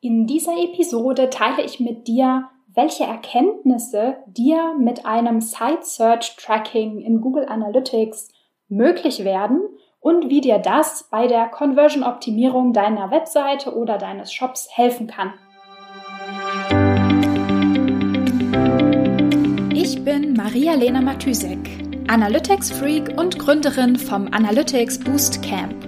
In dieser Episode teile ich mit dir, welche Erkenntnisse dir mit einem Site Search Tracking in Google Analytics möglich werden und wie dir das bei der Conversion Optimierung deiner Webseite oder deines Shops helfen kann. Ich bin Maria-Lena Matysek, Analytics Freak und Gründerin vom Analytics Boost Camp.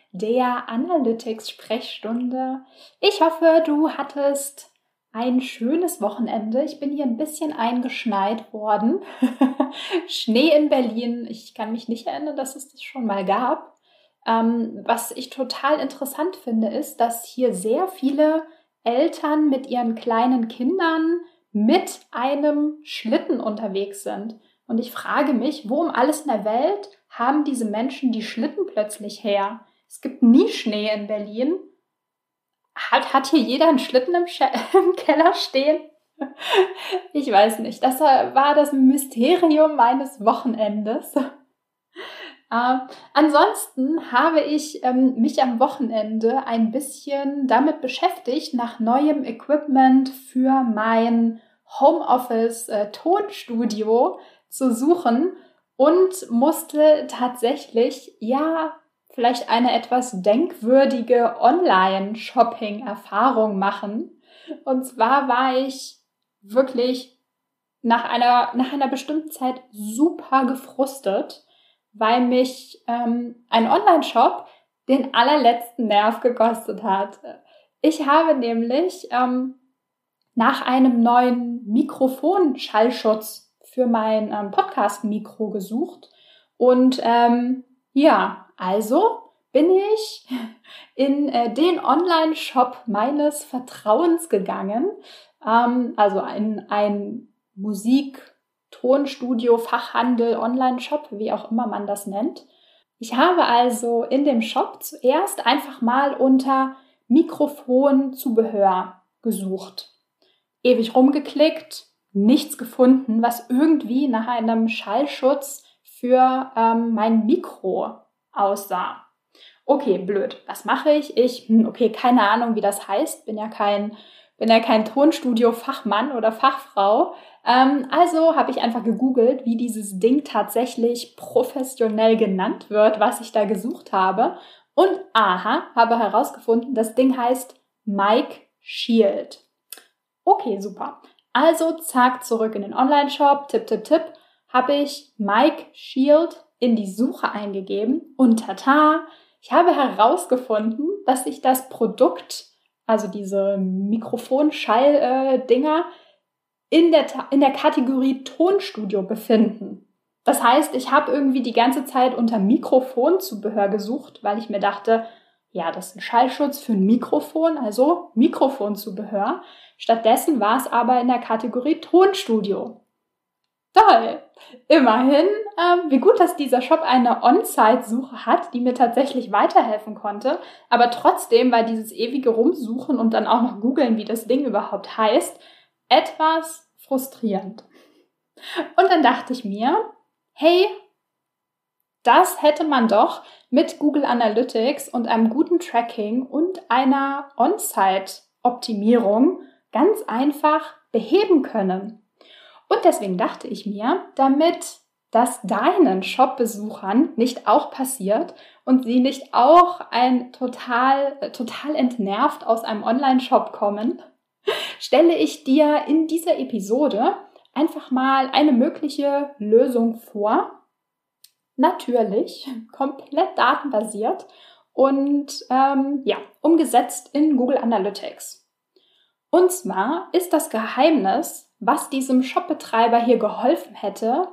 der Analytics Sprechstunde. Ich hoffe, du hattest ein schönes Wochenende. Ich bin hier ein bisschen eingeschneit worden. Schnee in Berlin. Ich kann mich nicht erinnern, dass es das schon mal gab. Ähm, was ich total interessant finde, ist, dass hier sehr viele Eltern mit ihren kleinen Kindern mit einem Schlitten unterwegs sind. Und ich frage mich, wo um alles in der Welt haben diese Menschen die Schlitten plötzlich her? Es gibt nie Schnee in Berlin. Hat, hat hier jeder einen Schlitten im, im Keller stehen? Ich weiß nicht. Das war das Mysterium meines Wochenendes. Äh, ansonsten habe ich ähm, mich am Wochenende ein bisschen damit beschäftigt, nach neuem Equipment für mein Homeoffice äh, zu suchen und musste tatsächlich, ja, vielleicht eine etwas denkwürdige Online-Shopping-Erfahrung machen. Und zwar war ich wirklich nach einer, nach einer bestimmten Zeit super gefrustet, weil mich ähm, ein Online-Shop den allerletzten Nerv gekostet hat. Ich habe nämlich ähm, nach einem neuen Mikrofon-Schallschutz für mein ähm, Podcast-Mikro gesucht. Und ähm, ja, also bin ich in äh, den Online-Shop meines Vertrauens gegangen. Ähm, also in ein Musik, Tonstudio, Fachhandel, Online-Shop, wie auch immer man das nennt. Ich habe also in dem Shop zuerst einfach mal unter Mikrofonzubehör gesucht. Ewig rumgeklickt, nichts gefunden, was irgendwie nach einem Schallschutz für ähm, mein Mikro aussah. Okay, blöd. Was mache ich? Ich, hm, okay, keine Ahnung, wie das heißt. Bin ja kein, bin ja kein Tonstudio-Fachmann oder Fachfrau. Ähm, also habe ich einfach gegoogelt, wie dieses Ding tatsächlich professionell genannt wird, was ich da gesucht habe. Und aha, habe herausgefunden, das Ding heißt Mike Shield. Okay, super. Also zack, zurück in den Online-Shop, tipp, tipp, tipp, habe ich Mike Shield in die Suche eingegeben und tata, ich habe herausgefunden, dass sich das Produkt, also diese Mikrofonschall-Dinger, in der, in der Kategorie Tonstudio befinden. Das heißt, ich habe irgendwie die ganze Zeit unter Mikrofonzubehör gesucht, weil ich mir dachte, ja, das ist ein Schallschutz für ein Mikrofon, also Mikrofonzubehör. Stattdessen war es aber in der Kategorie Tonstudio. Toll! Immerhin, äh, wie gut, dass dieser Shop eine On-Site-Suche hat, die mir tatsächlich weiterhelfen konnte. Aber trotzdem war dieses ewige Rumsuchen und dann auch noch googeln, wie das Ding überhaupt heißt, etwas frustrierend. Und dann dachte ich mir, hey, das hätte man doch mit Google Analytics und einem guten Tracking und einer On-Site-Optimierung ganz einfach beheben können. Und deswegen dachte ich mir, damit das deinen Shop-Besuchern nicht auch passiert und sie nicht auch ein total, total entnervt aus einem Online-Shop kommen, stelle ich dir in dieser Episode einfach mal eine mögliche Lösung vor. Natürlich komplett datenbasiert und ähm, ja, umgesetzt in Google Analytics. Und zwar ist das Geheimnis was diesem Shopbetreiber hier geholfen hätte,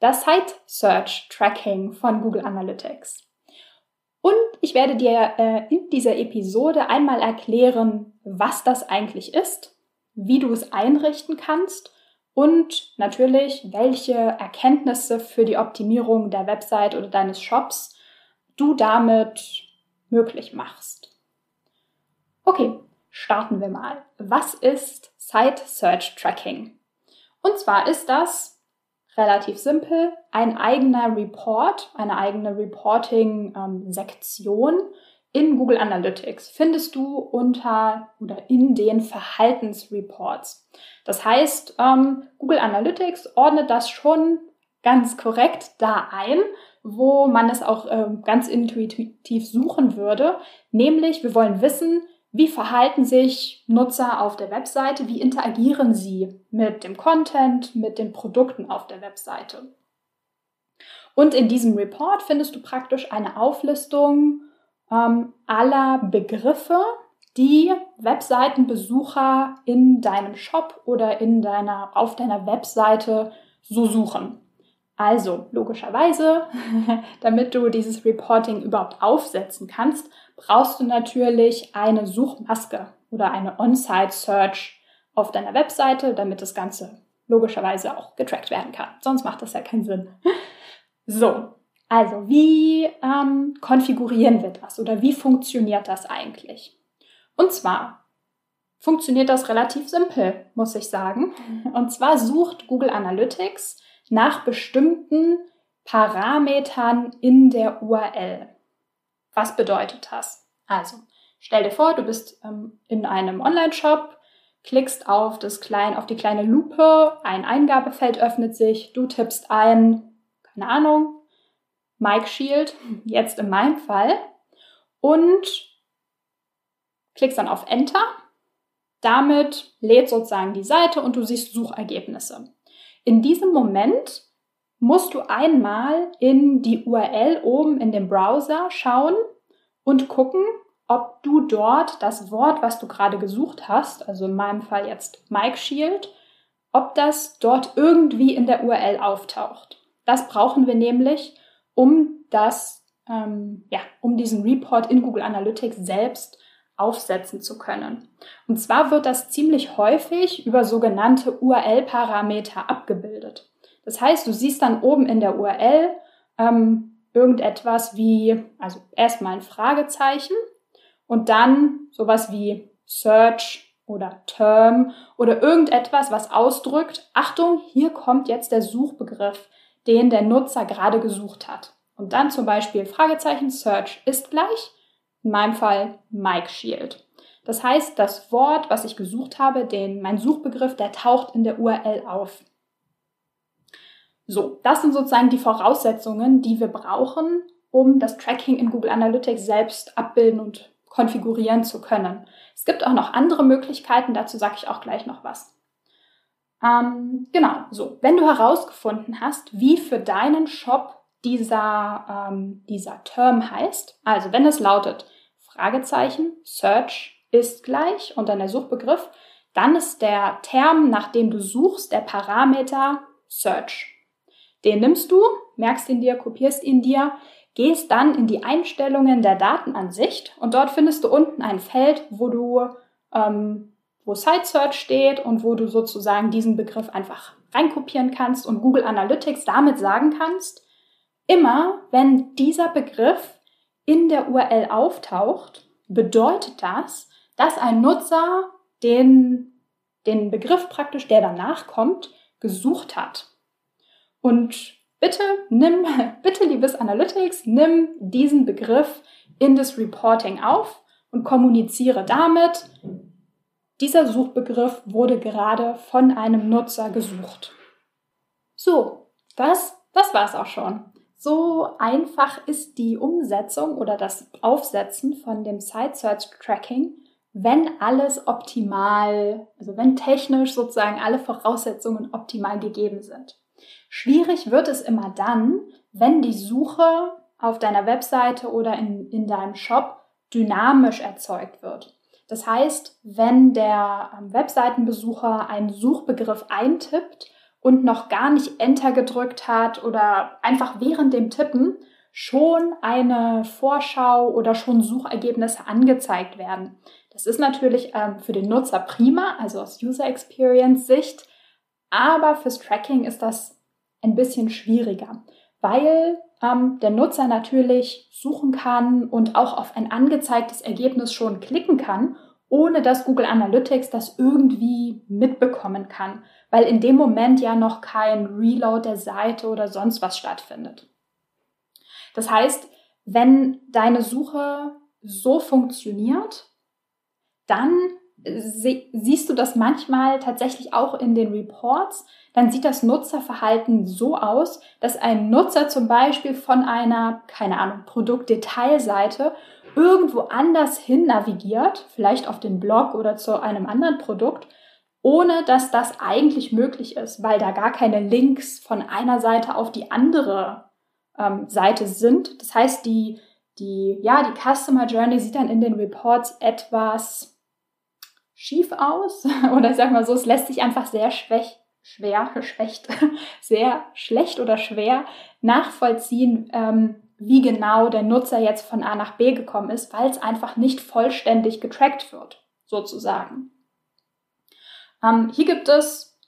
das Site Search Tracking von Google Analytics. Und ich werde dir äh, in dieser Episode einmal erklären, was das eigentlich ist, wie du es einrichten kannst und natürlich, welche Erkenntnisse für die Optimierung der Website oder deines Shops du damit möglich machst. Okay, starten wir mal. Was ist Site Search Tracking? Und zwar ist das relativ simpel ein eigener Report, eine eigene Reporting-Sektion ähm, in Google Analytics findest du unter oder in den Verhaltensreports. Das heißt, ähm, Google Analytics ordnet das schon ganz korrekt da ein, wo man es auch ähm, ganz intuitiv suchen würde. Nämlich, wir wollen wissen, wie verhalten sich Nutzer auf der Webseite? Wie interagieren sie mit dem Content, mit den Produkten auf der Webseite? Und in diesem Report findest du praktisch eine Auflistung ähm, aller Begriffe, die Webseitenbesucher in deinem Shop oder in deiner, auf deiner Webseite so suchen. Also logischerweise, damit du dieses Reporting überhaupt aufsetzen kannst, brauchst du natürlich eine Suchmaske oder eine On-Site-Search auf deiner Webseite, damit das Ganze logischerweise auch getrackt werden kann. Sonst macht das ja keinen Sinn. So, also wie ähm, konfigurieren wir das oder wie funktioniert das eigentlich? Und zwar funktioniert das relativ simpel, muss ich sagen. Und zwar sucht Google Analytics nach bestimmten Parametern in der URL. Was bedeutet das? Also, stell dir vor, du bist ähm, in einem Online-Shop, klickst auf, das klein, auf die kleine Lupe, ein Eingabefeld öffnet sich, du tippst ein, keine Ahnung, Mike Shield, jetzt in meinem Fall, und klickst dann auf Enter. Damit lädt sozusagen die Seite und du siehst Suchergebnisse. In diesem Moment musst du einmal in die URL oben in dem Browser schauen und gucken, ob du dort das Wort, was du gerade gesucht hast, also in meinem Fall jetzt Mike Shield, ob das dort irgendwie in der URL auftaucht. Das brauchen wir nämlich, um das, ähm, ja, um diesen Report in Google Analytics selbst aufsetzen zu können. Und zwar wird das ziemlich häufig über sogenannte URL-Parameter abgebildet. Das heißt, du siehst dann oben in der URL ähm, irgendetwas wie, also erstmal ein Fragezeichen und dann sowas wie Search oder Term oder irgendetwas, was ausdrückt, Achtung, hier kommt jetzt der Suchbegriff, den der Nutzer gerade gesucht hat. Und dann zum Beispiel Fragezeichen Search ist gleich, in meinem Fall Mike Shield. Das heißt, das Wort, was ich gesucht habe, den, mein Suchbegriff, der taucht in der URL auf. So, das sind sozusagen die Voraussetzungen, die wir brauchen, um das Tracking in Google Analytics selbst abbilden und konfigurieren zu können. Es gibt auch noch andere Möglichkeiten, dazu sage ich auch gleich noch was. Ähm, genau, so, wenn du herausgefunden hast, wie für deinen Shop dieser, ähm, dieser Term heißt, also wenn es lautet Fragezeichen, Search ist gleich und dann der Suchbegriff, dann ist der Term, nach dem du suchst, der Parameter Search. Den nimmst du, merkst ihn dir, kopierst ihn dir, gehst dann in die Einstellungen der Datenansicht und dort findest du unten ein Feld, wo du ähm, wo Site Search steht und wo du sozusagen diesen Begriff einfach reinkopieren kannst und Google Analytics damit sagen kannst, immer wenn dieser Begriff in der URL auftaucht, bedeutet das, dass ein Nutzer den, den Begriff praktisch, der danach kommt, gesucht hat. Und bitte nimm, bitte liebes Analytics, nimm diesen Begriff in das Reporting auf und kommuniziere damit, dieser Suchbegriff wurde gerade von einem Nutzer gesucht. So, das, das war's auch schon. So einfach ist die Umsetzung oder das Aufsetzen von dem Site Search Tracking, wenn alles optimal, also wenn technisch sozusagen alle Voraussetzungen optimal gegeben sind. Schwierig wird es immer dann, wenn die Suche auf deiner Webseite oder in, in deinem Shop dynamisch erzeugt wird. Das heißt, wenn der ähm, Webseitenbesucher einen Suchbegriff eintippt und noch gar nicht Enter gedrückt hat oder einfach während dem Tippen schon eine Vorschau oder schon Suchergebnisse angezeigt werden. Das ist natürlich ähm, für den Nutzer prima, also aus User Experience Sicht, aber fürs Tracking ist das ein bisschen schwieriger, weil ähm, der Nutzer natürlich suchen kann und auch auf ein angezeigtes Ergebnis schon klicken kann, ohne dass Google Analytics das irgendwie mitbekommen kann, weil in dem Moment ja noch kein Reload der Seite oder sonst was stattfindet. Das heißt, wenn deine Suche so funktioniert, dann siehst du das manchmal tatsächlich auch in den Reports, dann sieht das Nutzerverhalten so aus, dass ein Nutzer zum Beispiel von einer, keine Ahnung, Produktdetailseite irgendwo anders hin navigiert, vielleicht auf den Blog oder zu einem anderen Produkt, ohne dass das eigentlich möglich ist, weil da gar keine Links von einer Seite auf die andere ähm, Seite sind. Das heißt, die, die, ja, die Customer Journey sieht dann in den Reports etwas schief aus. oder ich sag mal so, es lässt sich einfach sehr schwäch, schwer, schwächt, sehr schlecht oder schwer nachvollziehen, ähm, wie genau der Nutzer jetzt von A nach B gekommen ist, weil es einfach nicht vollständig getrackt wird, sozusagen. Ähm, hier gibt es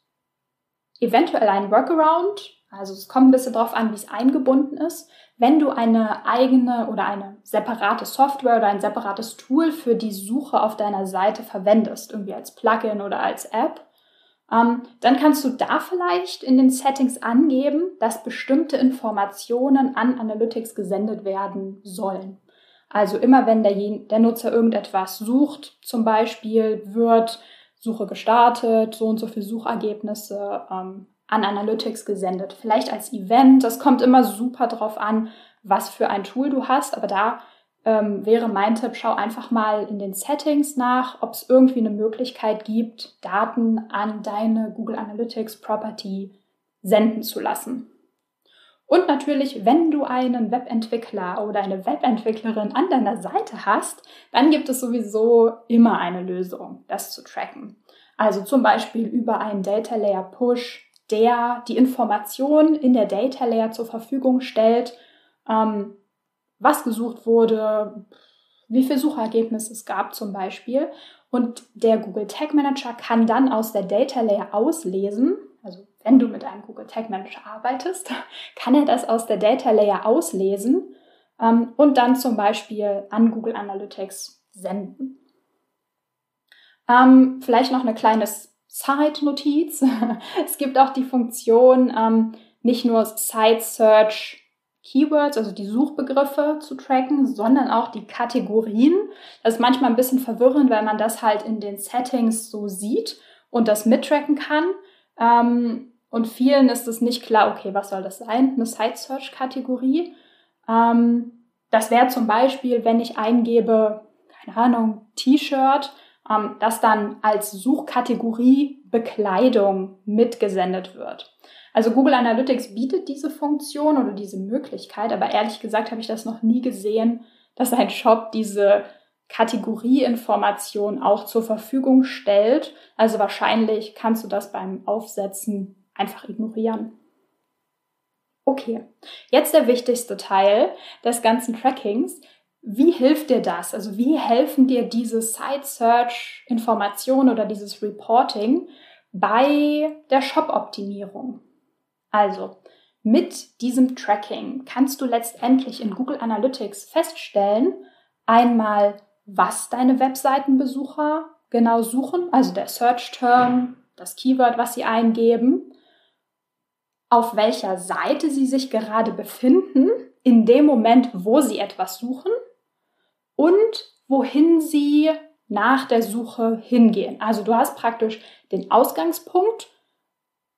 eventuell einen Workaround, also es kommt ein bisschen darauf an, wie es eingebunden ist. Wenn du eine eigene oder eine separate Software oder ein separates Tool für die Suche auf deiner Seite verwendest, irgendwie als Plugin oder als App, ähm, dann kannst du da vielleicht in den Settings angeben, dass bestimmte Informationen an Analytics gesendet werden sollen. Also immer wenn der, der Nutzer irgendetwas sucht, zum Beispiel wird Suche gestartet, so und so viele Suchergebnisse ähm, an Analytics gesendet. Vielleicht als Event. Das kommt immer super drauf an, was für ein Tool du hast. Aber da ähm, wäre mein Tipp, schau einfach mal in den Settings nach, ob es irgendwie eine Möglichkeit gibt, Daten an deine Google Analytics Property senden zu lassen. Und natürlich, wenn du einen Webentwickler oder eine Webentwicklerin an deiner Seite hast, dann gibt es sowieso immer eine Lösung, das zu tracken. Also zum Beispiel über einen Data Layer Push der die Information in der Data Layer zur Verfügung stellt, ähm, was gesucht wurde, wie viele Suchergebnisse es gab zum Beispiel. Und der Google Tag Manager kann dann aus der Data Layer auslesen, also wenn du mit einem Google Tag Manager arbeitest, kann er das aus der Data Layer auslesen ähm, und dann zum Beispiel an Google Analytics senden. Ähm, vielleicht noch eine kleine Side-Notiz. es gibt auch die Funktion, ähm, nicht nur Site Search Keywords, also die Suchbegriffe zu tracken, sondern auch die Kategorien. Das ist manchmal ein bisschen verwirrend, weil man das halt in den Settings so sieht und das mittracken kann. Ähm, und vielen ist es nicht klar, okay, was soll das sein? Eine Site Search Kategorie. Ähm, das wäre zum Beispiel, wenn ich eingebe, keine Ahnung, T-Shirt, ähm, das dann als Suchkategorie Bekleidung mitgesendet wird. Also Google Analytics bietet diese Funktion oder diese Möglichkeit, aber ehrlich gesagt habe ich das noch nie gesehen, dass ein Shop diese Kategorieinformation auch zur Verfügung stellt. Also wahrscheinlich kannst du das beim Aufsetzen einfach ignorieren. Okay, jetzt der wichtigste Teil des ganzen Trackings. Wie hilft dir das? Also wie helfen dir diese Site-Search-Informationen oder dieses Reporting bei der Shop-Optimierung? Also mit diesem Tracking kannst du letztendlich in Google Analytics feststellen, einmal, was deine Webseitenbesucher genau suchen, also der Search-Term, das Keyword, was sie eingeben, auf welcher Seite sie sich gerade befinden, in dem Moment, wo sie etwas suchen und wohin sie nach der Suche hingehen. Also du hast praktisch den Ausgangspunkt,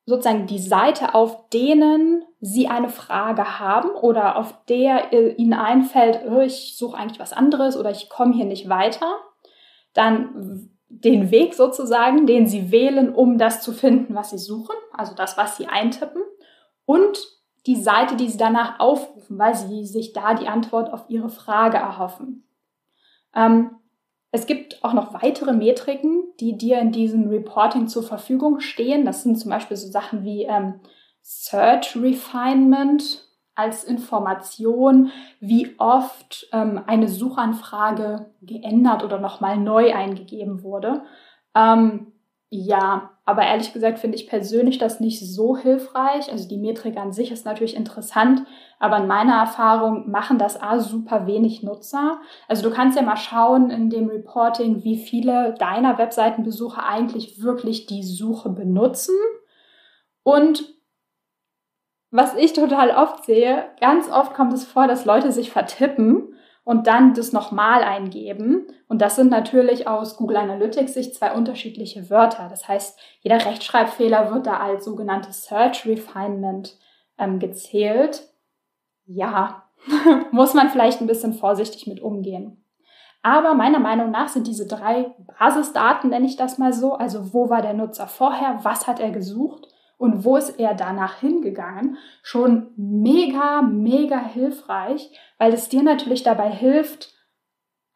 sozusagen die Seite, auf denen sie eine Frage haben oder auf der ihnen einfällt, oh, ich suche eigentlich was anderes oder ich komme hier nicht weiter. Dann den Weg sozusagen, den sie wählen, um das zu finden, was sie suchen, also das, was sie eintippen. Und die Seite, die sie danach aufrufen, weil sie sich da die Antwort auf ihre Frage erhoffen. Ähm, es gibt auch noch weitere Metriken, die dir in diesem Reporting zur Verfügung stehen. Das sind zum Beispiel so Sachen wie ähm, Search Refinement, als Information, wie oft ähm, eine Suchanfrage geändert oder nochmal neu eingegeben wurde. Ähm, ja, aber ehrlich gesagt finde ich persönlich das nicht so hilfreich. Also die Metrik an sich ist natürlich interessant, aber in meiner Erfahrung machen das A super wenig Nutzer. Also du kannst ja mal schauen in dem Reporting, wie viele deiner Webseitenbesucher eigentlich wirklich die Suche benutzen. Und was ich total oft sehe, ganz oft kommt es vor, dass Leute sich vertippen und dann das nochmal eingeben. Und das sind natürlich aus Google Analytics Sicht zwei unterschiedliche Wörter. Das heißt, jeder Rechtschreibfehler wird da als sogenanntes Search Refinement ähm, gezählt. Ja, muss man vielleicht ein bisschen vorsichtig mit umgehen. Aber meiner Meinung nach sind diese drei Basisdaten, nenne ich das mal so, also wo war der Nutzer vorher, was hat er gesucht und wo ist er danach hingegangen, schon mega, mega hilfreich, weil es dir natürlich dabei hilft,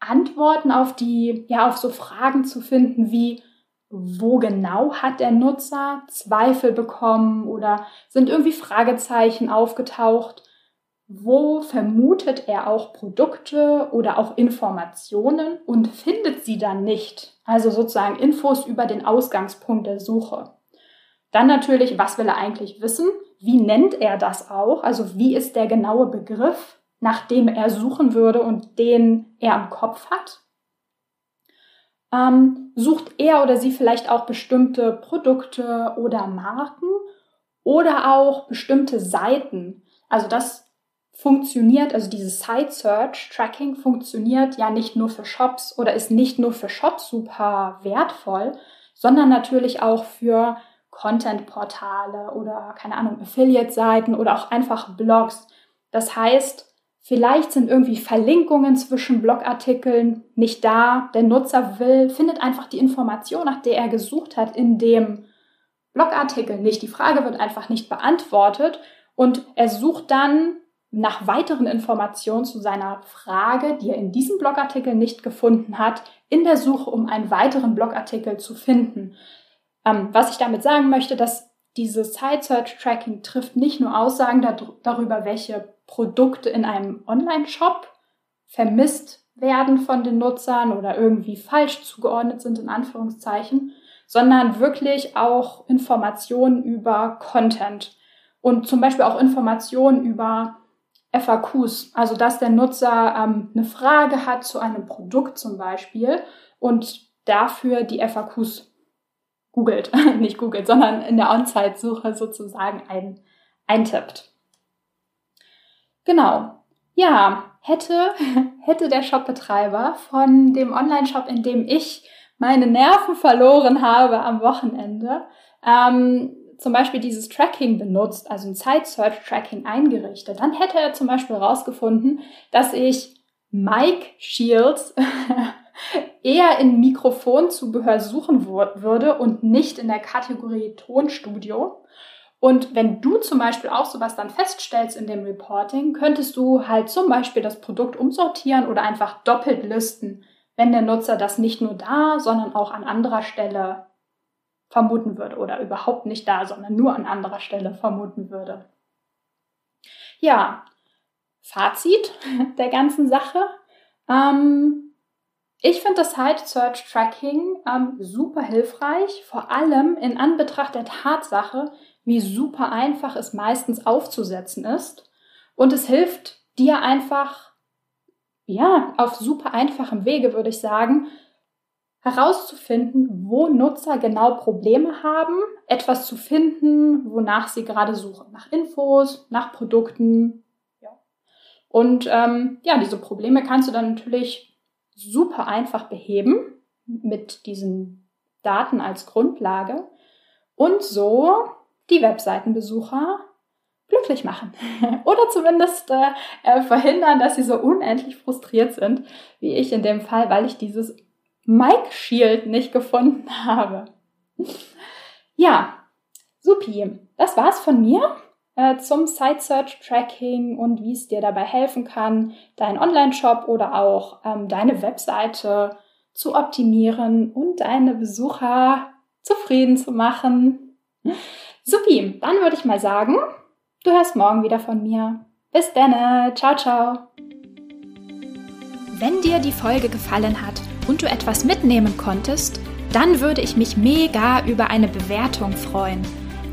Antworten auf die, ja, auf so Fragen zu finden wie, wo genau hat der Nutzer Zweifel bekommen oder sind irgendwie Fragezeichen aufgetaucht? Wo vermutet er auch Produkte oder auch Informationen und findet sie dann nicht? Also sozusagen Infos über den Ausgangspunkt der Suche. Dann natürlich, was will er eigentlich wissen? Wie nennt er das auch? Also wie ist der genaue Begriff, nach dem er suchen würde und den er im Kopf hat? Ähm, sucht er oder sie vielleicht auch bestimmte Produkte oder Marken oder auch bestimmte Seiten? Also das funktioniert, also dieses Site Search Tracking funktioniert ja nicht nur für Shops oder ist nicht nur für Shops super wertvoll, sondern natürlich auch für Content-Portale oder keine Ahnung, Affiliate-Seiten oder auch einfach Blogs. Das heißt, vielleicht sind irgendwie Verlinkungen zwischen Blogartikeln nicht da. Der Nutzer will, findet einfach die Information, nach der er gesucht hat, in dem Blogartikel nicht. Die Frage wird einfach nicht beantwortet und er sucht dann nach weiteren Informationen zu seiner Frage, die er in diesem Blogartikel nicht gefunden hat, in der Suche, um einen weiteren Blogartikel zu finden. Ähm, was ich damit sagen möchte, dass dieses Site Search Tracking trifft nicht nur Aussagen darüber, welche Produkte in einem Online-Shop vermisst werden von den Nutzern oder irgendwie falsch zugeordnet sind, in Anführungszeichen, sondern wirklich auch Informationen über Content und zum Beispiel auch Informationen über FAQs, also dass der Nutzer ähm, eine Frage hat zu einem Produkt zum Beispiel und dafür die FAQs googelt, nicht googelt, sondern in der On-Site-Suche sozusagen ein, eintippt. Genau. Ja, hätte, hätte der Shopbetreiber von dem Online-Shop, in dem ich meine Nerven verloren habe am Wochenende, ähm, zum Beispiel dieses Tracking benutzt, also ein Site-Search-Tracking eingerichtet, dann hätte er zum Beispiel herausgefunden, dass ich Mike Shields eher in Mikrofonzubehör suchen würde und nicht in der Kategorie Tonstudio. Und wenn du zum Beispiel auch sowas dann feststellst in dem Reporting, könntest du halt zum Beispiel das Produkt umsortieren oder einfach doppelt listen, wenn der Nutzer das nicht nur da, sondern auch an anderer Stelle vermuten würde oder überhaupt nicht da, sondern nur an anderer Stelle vermuten würde. Ja, Fazit der ganzen Sache. Ähm, ich finde das Site Search Tracking ähm, super hilfreich, vor allem in Anbetracht der Tatsache, wie super einfach es meistens aufzusetzen ist. Und es hilft dir einfach, ja, auf super einfachem Wege, würde ich sagen, herauszufinden, wo Nutzer genau Probleme haben, etwas zu finden, wonach sie gerade suchen. Nach Infos, nach Produkten. Ja. Und ähm, ja, diese Probleme kannst du dann natürlich super einfach beheben mit diesen Daten als Grundlage und so die Webseitenbesucher glücklich machen oder zumindest äh, verhindern, dass sie so unendlich frustriert sind, wie ich in dem Fall, weil ich dieses Mic Shield nicht gefunden habe. Ja, supi. Das war's von mir. Äh, zum Site Search Tracking und wie es dir dabei helfen kann, deinen Online-Shop oder auch ähm, deine Webseite zu optimieren und deine Besucher zufrieden zu machen. Supi, dann würde ich mal sagen, du hörst morgen wieder von mir. Bis dann, ciao, ciao. Wenn dir die Folge gefallen hat und du etwas mitnehmen konntest, dann würde ich mich mega über eine Bewertung freuen.